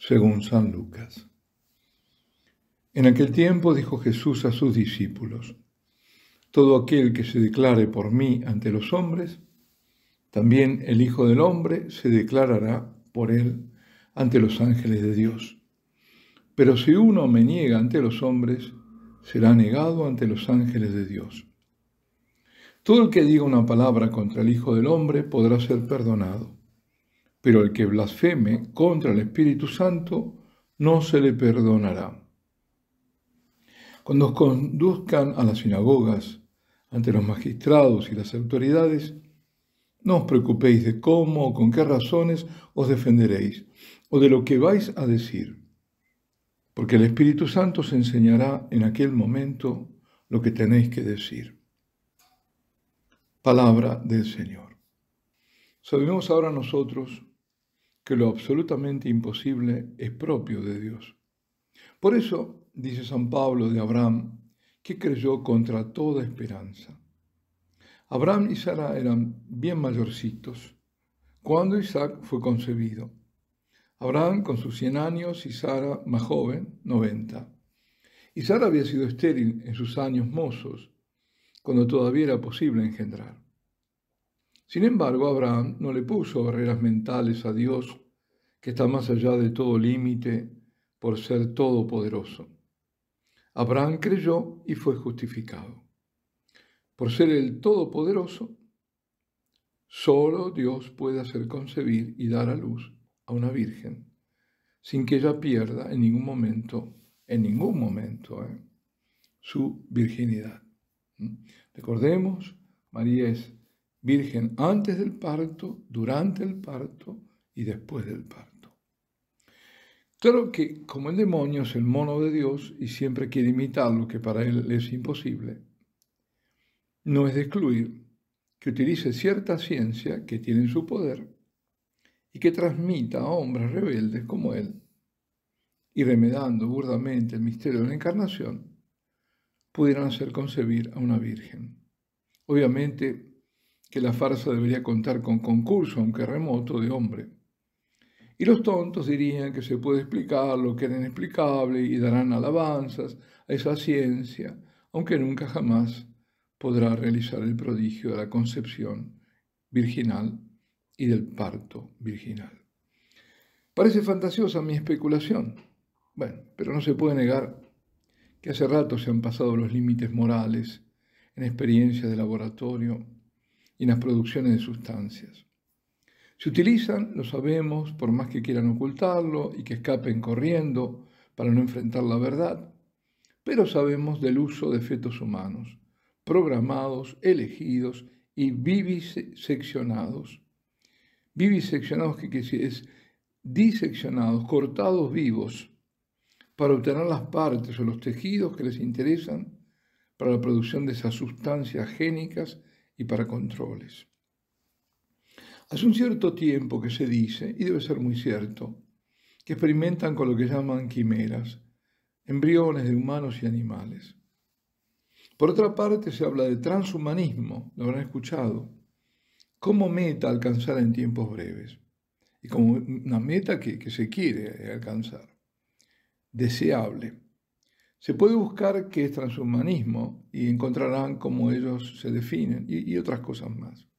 según San Lucas. En aquel tiempo dijo Jesús a sus discípulos, Todo aquel que se declare por mí ante los hombres, también el Hijo del Hombre se declarará por él ante los ángeles de Dios. Pero si uno me niega ante los hombres, será negado ante los ángeles de Dios. Todo el que diga una palabra contra el Hijo del Hombre podrá ser perdonado, pero el que blasfeme contra el Espíritu Santo no se le perdonará. Cuando os conduzcan a las sinagogas, ante los magistrados y las autoridades, no os preocupéis de cómo o con qué razones os defenderéis, o de lo que vais a decir, porque el Espíritu Santo os enseñará en aquel momento lo que tenéis que decir. Palabra del Señor. Sabemos ahora nosotros que lo absolutamente imposible es propio de Dios. Por eso, dice San Pablo de Abraham, que creyó contra toda esperanza. Abraham y Sara eran bien mayorcitos cuando Isaac fue concebido. Abraham con sus 100 años y Sara más joven, 90. Y Sara había sido estéril en sus años mozos cuando todavía era posible engendrar. Sin embargo, Abraham no le puso barreras mentales a Dios, que está más allá de todo límite por ser todopoderoso. Abraham creyó y fue justificado. Por ser el todopoderoso, solo Dios puede hacer concebir y dar a luz a una virgen, sin que ella pierda en ningún momento, en ningún momento, ¿eh? su virginidad. Recordemos, María es virgen antes del parto, durante el parto y después del parto. Claro que como el demonio es el mono de Dios y siempre quiere imitar lo que para él es imposible, no es de excluir que utilice cierta ciencia que tiene en su poder y que transmita a hombres rebeldes como él, y remedando burdamente el misterio de la encarnación, pudieran hacer concebir a una virgen. Obviamente que la farsa debería contar con concurso, aunque remoto, de hombre. Y los tontos dirían que se puede explicar lo que era inexplicable y darán alabanzas a esa ciencia, aunque nunca jamás podrá realizar el prodigio de la concepción virginal y del parto virginal. Parece fantasiosa mi especulación. Bueno, pero no se puede negar que hace rato se han pasado los límites morales en experiencias de laboratorio y en las producciones de sustancias. Se utilizan, lo sabemos, por más que quieran ocultarlo y que escapen corriendo para no enfrentar la verdad, pero sabemos del uso de fetos humanos, programados, elegidos y viviseccionados. Viviseccionados, que es diseccionados, cortados vivos, para obtener las partes o los tejidos que les interesan para la producción de esas sustancias génicas y para controles. Hace un cierto tiempo que se dice, y debe ser muy cierto, que experimentan con lo que llaman quimeras, embriones de humanos y animales. Por otra parte, se habla de transhumanismo, lo habrán escuchado, como meta alcanzar en tiempos breves, y como una meta que, se quiere alcanzar deseable. Se puede buscar qué es transhumanismo y encontrarán cómo ellos se definen y otras cosas más.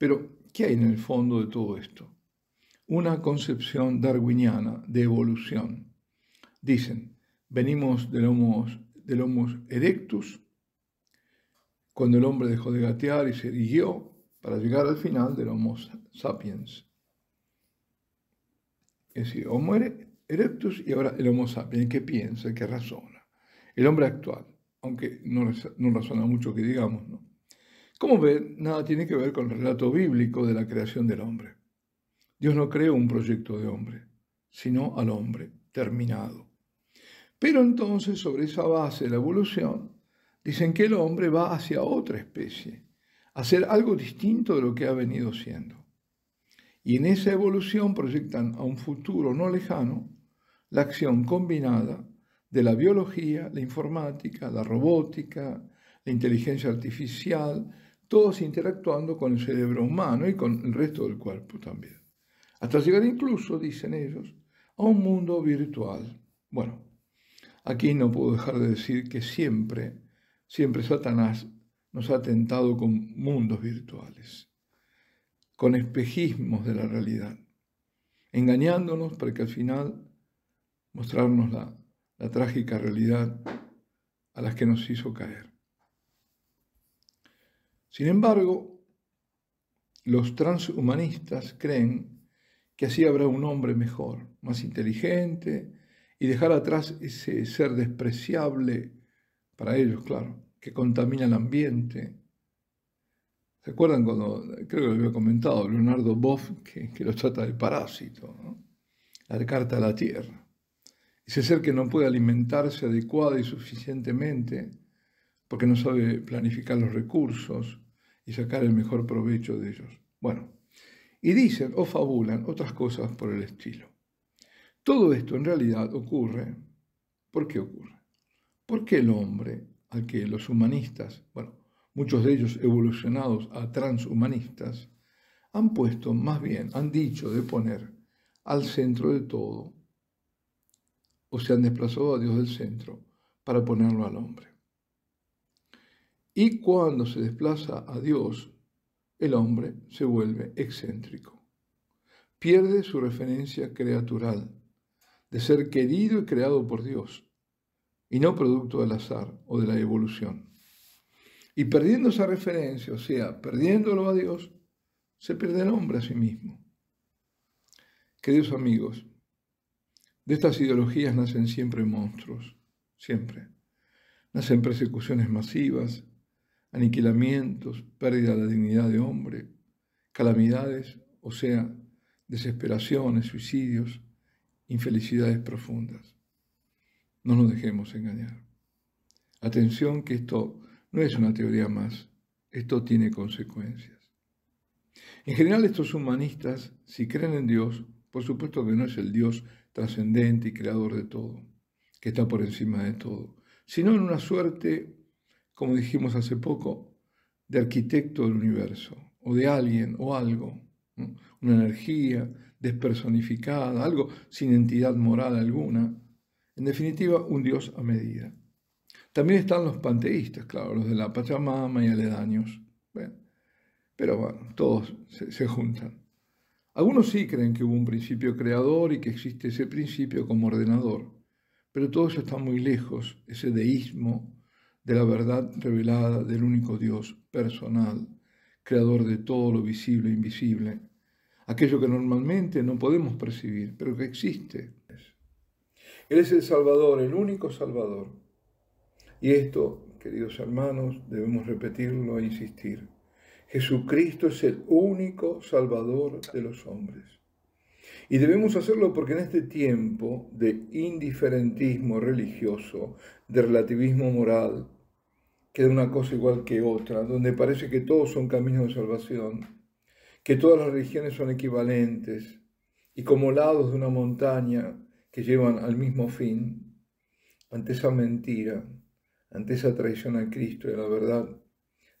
Pero, ¿qué hay en el fondo de todo esto? Una concepción darwiniana de evolución. Dicen, venimos del Homo, erectus, cuando el hombre dejó de gatear y se erigió para llegar al final del Homo sapiens. Es decir, Homo erectus y ahora el Homo sapiens, que piensa, que razona. El hombre actual, aunque no, no razona mucho que digamos, ¿no? Como ven, nada tiene que ver con el relato bíblico de la creación del hombre. Dios no creó un proyecto de hombre, sino al hombre terminado. Pero entonces, sobre esa base de la evolución, dicen que el hombre va hacia otra especie, a ser algo distinto de lo que ha venido siendo. Y en esa evolución proyectan a un futuro no lejano la acción combinada de la biología, la informática, la robótica, la inteligencia artificial, todos interactuando con el cerebro humano y con el resto del cuerpo también. Hasta llegar incluso, dicen ellos, a un mundo virtual. Bueno, aquí no puedo dejar de decir que siempre, siempre Satanás nos ha tentado con mundos virtuales, con espejismos de la realidad, engañándonos para que al final mostrarnos la, trágica realidad a las que nos hizo caer. Sin embargo, los transhumanistas creen que así habrá un hombre mejor, más inteligente, y dejar atrás ese ser despreciable, para ellos, claro, que contamina el ambiente. ¿Se acuerdan cuando, creo que lo había comentado, Leonardo Boff, que, lo trata de parásito, la carta a la tierra? Ese ser que no puede alimentarse adecuada y suficientemente porque no sabe planificar los recursos y sacar el mejor provecho de ellos. Bueno, y dicen o fabulan otras cosas por el estilo. Todo esto en realidad ocurre. ¿Por qué ocurre? Porque el hombre, al que los humanistas, bueno, muchos de ellos evolucionados a transhumanistas, han puesto, más bien, han dicho de poner al centro de todo o se han desplazado a Dios del centro para ponerlo al hombre. Y cuando se desplaza a Dios, el hombre se vuelve excéntrico. Pierde su referencia creatural, de ser querido y creado por Dios, y no producto del azar o de la evolución. Y perdiendo esa referencia, o sea, perdiéndolo a Dios, se pierde el hombre a sí mismo. Queridos amigos, de estas ideologías nacen siempre monstruos, siempre. Nacen persecuciones masivas, aniquilamientos, pérdida de la dignidad de hombre, calamidades, o sea, desesperaciones, suicidios, infelicidades profundas. No nos dejemos engañar. Atención que esto no es una teoría más, esto tiene consecuencias. En general estos humanistas, si creen en Dios, por supuesto que no es el Dios trascendente y creador de todo, que está por encima de todo, sino en una suerte, como dijimos hace poco, de arquitecto del universo, o de alguien o algo, una energía despersonificada, algo sin entidad moral alguna, en definitiva, un Dios a medida. También están los panteístas, claro, los de la Pachamama y aledaños. pero bueno, todos se juntan. Algunos sí creen que hubo un principio creador y que existe ese principio como ordenador, pero todo eso está muy lejos, ese deísmo de la verdad revelada del único Dios personal, creador de todo lo visible e invisible, aquello que normalmente no podemos percibir, pero que existe. Él es el Salvador, el único Salvador. Y esto, queridos hermanos, debemos repetirlo e insistir. Jesucristo es el único Salvador de los hombres. Y debemos hacerlo porque en este tiempo de indiferentismo religioso, de relativismo moral, que una cosa igual que otra, donde parece que todos son caminos de salvación, que todas las religiones son equivalentes y como lados de una montaña que llevan al mismo fin, ante esa mentira, ante esa traición a Cristo y a la verdad,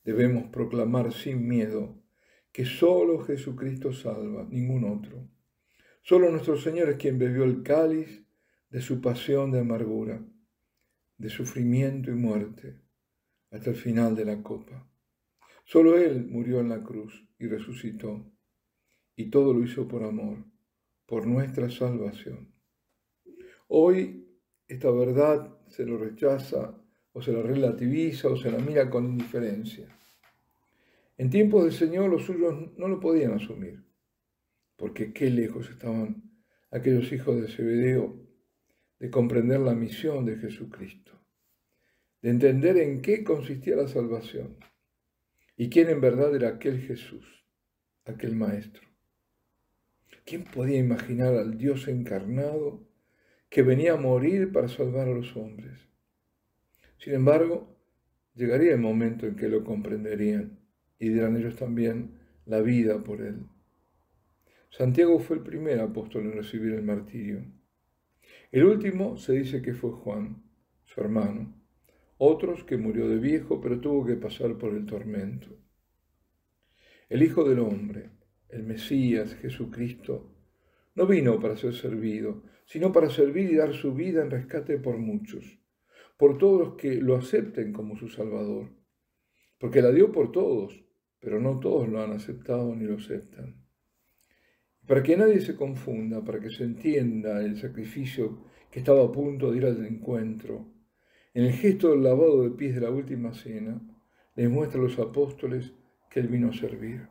debemos proclamar sin miedo que solo Jesucristo salva, ningún otro. Solo nuestro Señor es quien bebió el cáliz de su pasión de amargura, de sufrimiento y muerte, hasta el final de la copa. Solo Él murió en la cruz y resucitó, y todo lo hizo por amor, por nuestra salvación. Hoy esta verdad se lo rechaza o se la relativiza o se la mira con indiferencia. En tiempos del Señor los suyos no lo podían asumir, porque qué lejos estaban aquellos hijos de Zebedeo de comprender la misión de Jesucristo, de entender en qué consistía la salvación y quién en verdad era aquel Jesús, aquel Maestro. ¿Quién podía imaginar al Dios encarnado que venía a morir para salvar a los hombres? Sin embargo, llegaría el momento en que lo comprenderían y dirán ellos también la vida por él. Santiago fue el primer apóstol en recibir el martirio. El último se dice que fue Juan, su hermano. Otros que murió de viejo, pero tuvo que pasar por el tormento. El Hijo del Hombre, el Mesías, Jesucristo, no vino para ser servido, sino para servir y dar su vida en rescate por muchos, por todos los que lo acepten como su Salvador, porque la dio por todos, pero no todos lo han aceptado ni lo aceptan. Para que nadie se confunda, para que se entienda el sacrificio que estaba a punto de ir al encuentro, en el gesto del lavado de pies de la última cena, les muestra a los apóstoles que él vino a servir.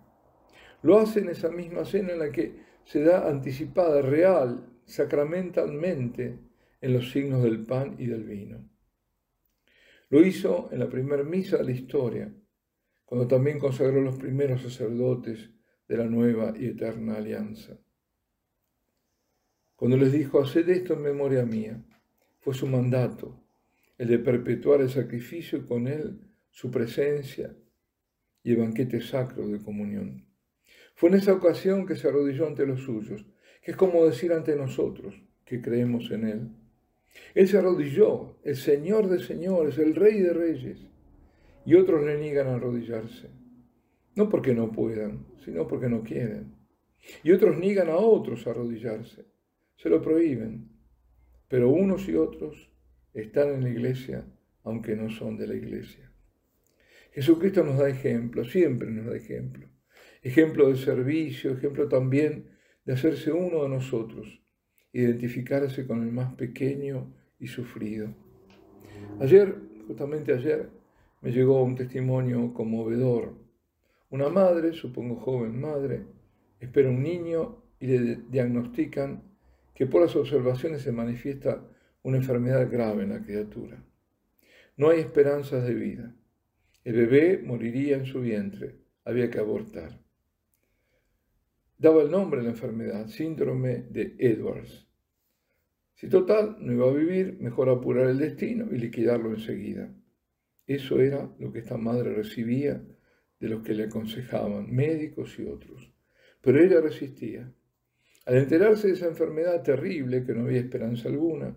Lo hace en esa misma cena en la que se da anticipada, real, sacramentalmente en los signos del pan y del vino. Lo hizo en la primera misa de la historia, cuando también consagró los primeros sacerdotes de la nueva y eterna alianza. Cuando les dijo, haced esto en memoria mía, fue su mandato, el de perpetuar el sacrificio y con él su presencia y el banquete sacro de comunión. Fue en esa ocasión que se arrodilló ante los suyos, que es como decir ante nosotros que creemos en Él. Él se arrodilló, el Señor de señores, el Rey de reyes, y otros le niegan a arrodillarse, no porque no puedan, sino porque no quieren. Y otros niegan a otros a arrodillarse, se lo prohíben, pero unos y otros están en la iglesia aunque no son de la iglesia. Jesucristo nos da ejemplo, siempre nos da ejemplo. Ejemplo de servicio, ejemplo también de hacerse uno de nosotros, identificarse con el más pequeño y sufrido. Ayer, justamente ayer, me llegó un testimonio conmovedor. Una madre, supongo joven madre, espera un niño y le diagnostican que por las observaciones se manifiesta una enfermedad grave en la criatura. No hay esperanzas de vida. El bebé moriría en su vientre. Había que abortar daba el nombre a la enfermedad, síndrome de Edwards. Si total no iba a vivir, mejor apurar el destino y liquidarlo enseguida. Eso era lo que esta madre recibía de los que le aconsejaban, médicos y otros. Pero ella resistía. Al enterarse de esa enfermedad terrible, que no había esperanza alguna,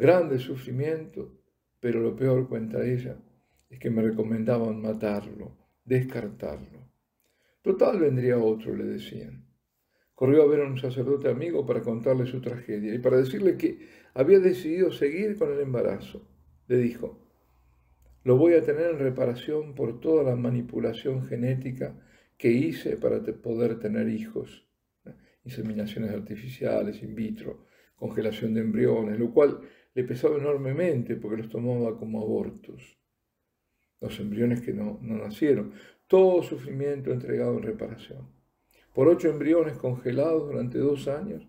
grande sufrimiento, pero lo peor, cuenta ella, es que me recomendaban matarlo, descartarlo. Total vendría otro, le decían corrió a ver a un sacerdote amigo para contarle su tragedia y para decirle que había decidido seguir con el embarazo. Le dijo, lo voy a tener en reparación por toda la manipulación genética que hice para poder tener hijos. Inseminaciones artificiales, in vitro, congelación de embriones, lo cual le pesaba enormemente porque los tomaba como abortos. Los embriones que no, nacieron. Todo sufrimiento entregado en reparación por ocho embriones congelados durante dos años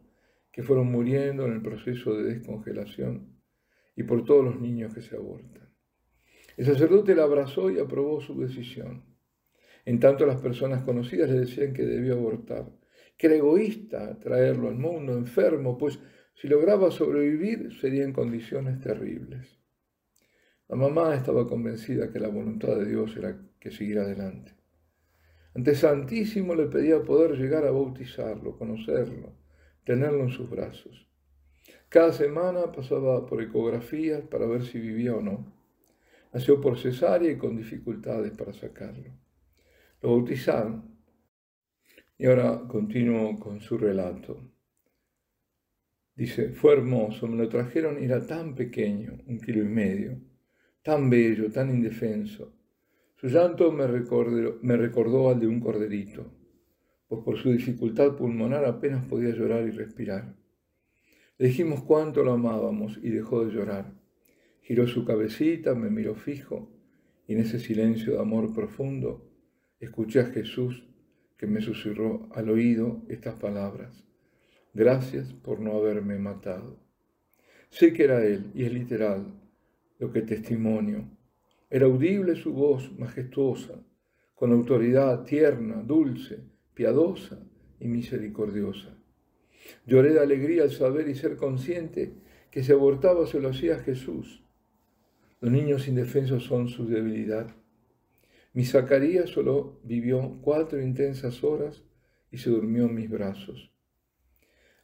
que fueron muriendo en el proceso de descongelación y por todos los niños que se abortan. El sacerdote la abrazó y aprobó su decisión. En tanto las personas conocidas le decían que debía abortar, que era egoísta traerlo al mundo enfermo, pues si lograba sobrevivir sería en condiciones terribles. La mamá estaba convencida que la voluntad de Dios era que siguiera adelante. Ante Santísimo le pedía poder llegar a bautizarlo, conocerlo, tenerlo en sus brazos. Cada semana pasaba por ecografías para ver si vivía o no. Nació por cesárea y con dificultades para sacarlo. Lo bautizaron. Y ahora continúo con su relato. Dice, fue hermoso, me lo trajeron y era tan pequeño, un kilo y medio, tan bello, tan indefenso su llanto me recordó, me recordó al de un corderito, pues por su dificultad pulmonar apenas podía llorar y respirar. Le dijimos cuánto lo amábamos y dejó de llorar. Giró su cabecita, me miró fijo y en ese silencio de amor profundo escuché a Jesús que me susurró al oído estas palabras. Gracias por no haberme matado. Sé que era Él y es literal lo que testimonio era audible su voz majestuosa, con autoridad tierna, dulce, piadosa y misericordiosa. Lloré de alegría al saber y ser consciente que si abortaba se lo hacía Jesús. Los niños indefensos son su debilidad. Mi Zacarías solo vivió cuatro intensas horas y se durmió en mis brazos.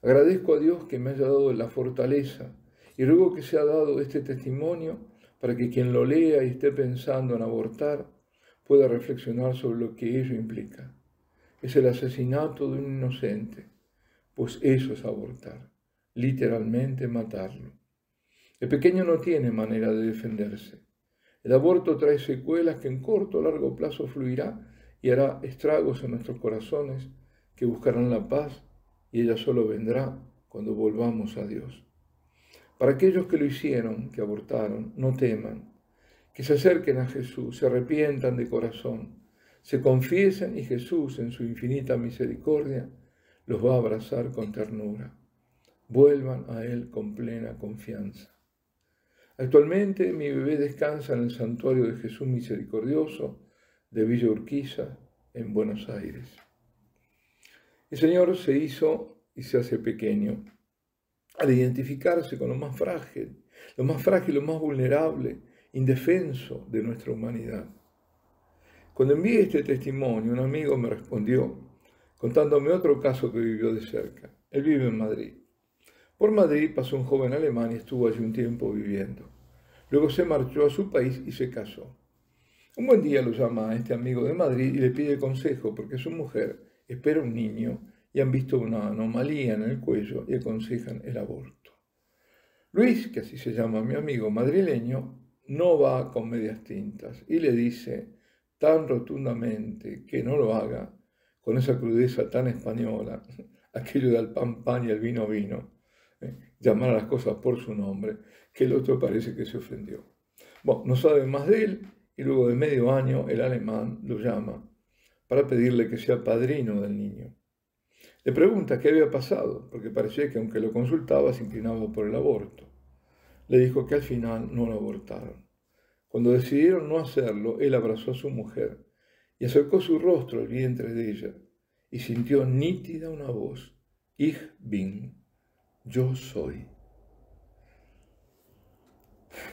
Agradezco a Dios que me haya dado la fortaleza y ruego que se ha dado este testimonio para que quien lo lea y esté pensando en abortar pueda reflexionar sobre lo que ello implica. Es el asesinato de un inocente, pues eso es abortar, literalmente matarlo. El pequeño no tiene manera de defenderse. El aborto trae secuelas que en corto o largo plazo fluirá y hará estragos en nuestros corazones que buscarán la paz y ella solo vendrá cuando volvamos a Dios. Para aquellos que lo hicieron, que abortaron, no teman, que se acerquen a Jesús, se arrepientan de corazón, se confiesen y Jesús en su infinita misericordia los va a abrazar con ternura. Vuelvan a Él con plena confianza. Actualmente mi bebé descansa en el santuario de Jesús Misericordioso de Villa Urquiza, en Buenos Aires. El Señor se hizo y se hace pequeño al identificarse con lo más frágil, lo más frágil, lo más vulnerable, indefenso de nuestra humanidad. Cuando envié este testimonio, un amigo me respondió contándome otro caso que vivió de cerca. Él vive en Madrid. Por Madrid pasó un joven alemán y estuvo allí un tiempo viviendo. Luego se marchó a su país y se casó. Un buen día lo llama a este amigo de Madrid y le pide consejo porque su mujer espera un niño y han visto una anomalía en el cuello y aconsejan el aborto. Luis, que así se llama mi amigo madrileño, no va con medias tintas y le dice tan rotundamente que no lo haga, con esa crudeza tan española, aquello del pan pan y el vino vino, ¿eh? llamar a las cosas por su nombre, que el otro parece que se ofendió. Bueno, no sabe más de él y luego de medio año el alemán lo llama para pedirle que sea padrino del niño. Le pregunta qué había pasado, porque parecía que aunque lo consultaba se inclinaba por el aborto. Le dijo que al final no lo abortaron. Cuando decidieron no hacerlo, él abrazó a su mujer y acercó su rostro al vientre de ella y sintió nítida una voz, Ich bin, yo soy.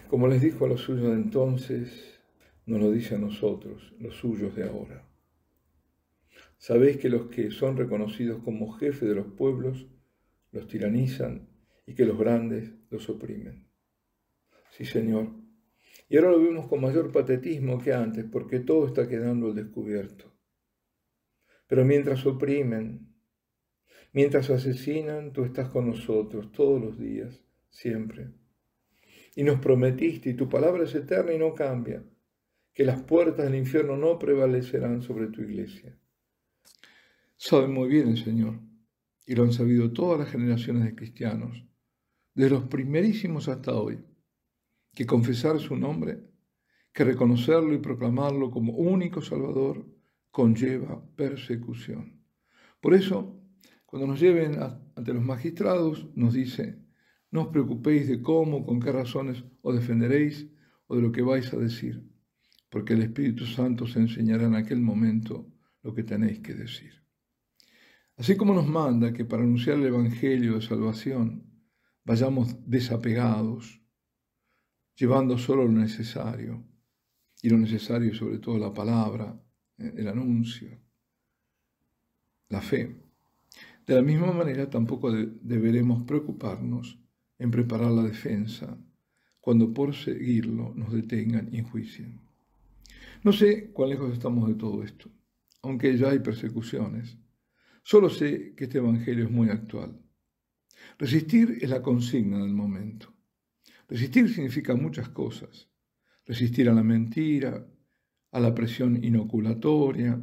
Como les dijo a los suyos de entonces, nos lo dice a nosotros, los suyos de ahora. Sabéis que los que son reconocidos como jefes de los pueblos los tiranizan y que los grandes los oprimen. Sí, Señor. Y ahora lo vemos con mayor patetismo que antes porque todo está quedando al descubierto. Pero mientras oprimen, mientras asesinan, tú estás con nosotros todos los días, siempre. Y nos prometiste, y tu palabra es eterna y no cambia, que las puertas del infierno no prevalecerán sobre tu iglesia. Sabe muy bien el Señor, y lo han sabido todas las generaciones de cristianos, desde los primerísimos hasta hoy, que confesar su nombre, que reconocerlo y proclamarlo como único Salvador, conlleva persecución. Por eso, cuando nos lleven ante los magistrados, nos dice, no os preocupéis de cómo, con qué razones os defenderéis o de lo que vais a decir, porque el Espíritu Santo os enseñará en aquel momento lo que tenéis que decir. Así como nos manda que para anunciar el Evangelio de salvación vayamos desapegados, llevando solo lo necesario, y lo necesario sobre todo la palabra, eh, el anuncio, la fe. De la misma manera tampoco deberemos preocuparnos en preparar la defensa cuando por seguirlo nos detengan y enjuicien. No sé cuán lejos estamos de todo esto, aunque ya hay persecuciones. Solo sé que este Evangelio es muy actual. Resistir es la consigna del momento. Resistir significa muchas cosas. Resistir a la mentira, a la presión inoculatoria,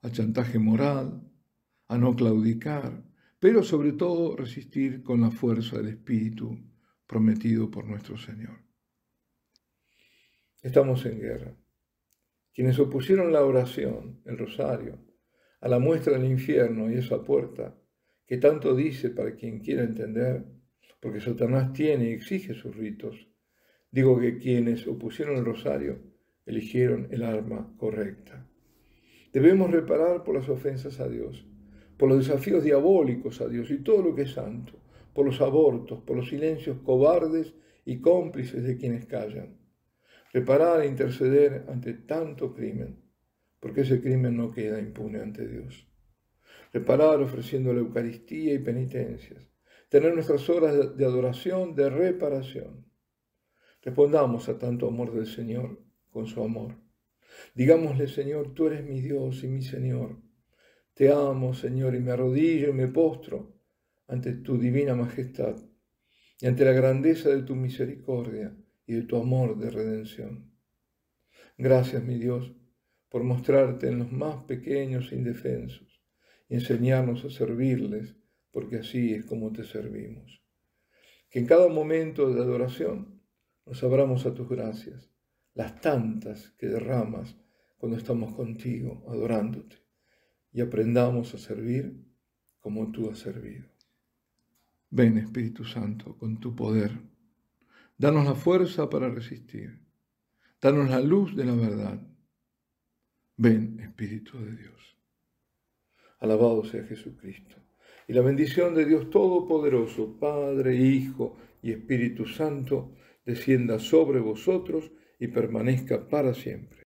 al chantaje moral, a no claudicar, pero sobre todo resistir con la fuerza del Espíritu prometido por nuestro Señor. Estamos en guerra. Quienes opusieron la oración, el rosario, a la muestra del infierno y esa puerta que tanto dice para quien quiera entender, porque Satanás tiene y exige sus ritos. Digo que quienes opusieron el rosario eligieron el arma correcta. Debemos reparar por las ofensas a Dios, por los desafíos diabólicos a Dios y todo lo que es santo, por los abortos, por los silencios cobardes y cómplices de quienes callan. Reparar e interceder ante tanto crimen porque ese crimen no queda impune ante Dios. Reparar ofreciendo la Eucaristía y penitencias, tener nuestras horas de adoración, de reparación. Respondamos a tanto amor del Señor con su amor. Digámosle, Señor, tú eres mi Dios y mi Señor. Te amo, Señor, y me arrodillo y me postro ante tu divina majestad, y ante la grandeza de tu misericordia y de tu amor de redención. Gracias, mi Dios, por mostrarte en los más pequeños indefensos y enseñarnos a servirles, porque así es como te servimos. Que en cada momento de adoración nos abramos a tus gracias, las tantas que derramas cuando estamos contigo, adorándote, y aprendamos a servir como tú has servido. Ven, Espíritu Santo, con tu poder. Danos la fuerza para resistir. Danos la luz de la verdad. Ven, Espíritu de Dios. Alabado sea Jesucristo. Y la bendición de Dios Todopoderoso, Padre, Hijo y Espíritu Santo, descienda sobre vosotros y permanezca para siempre.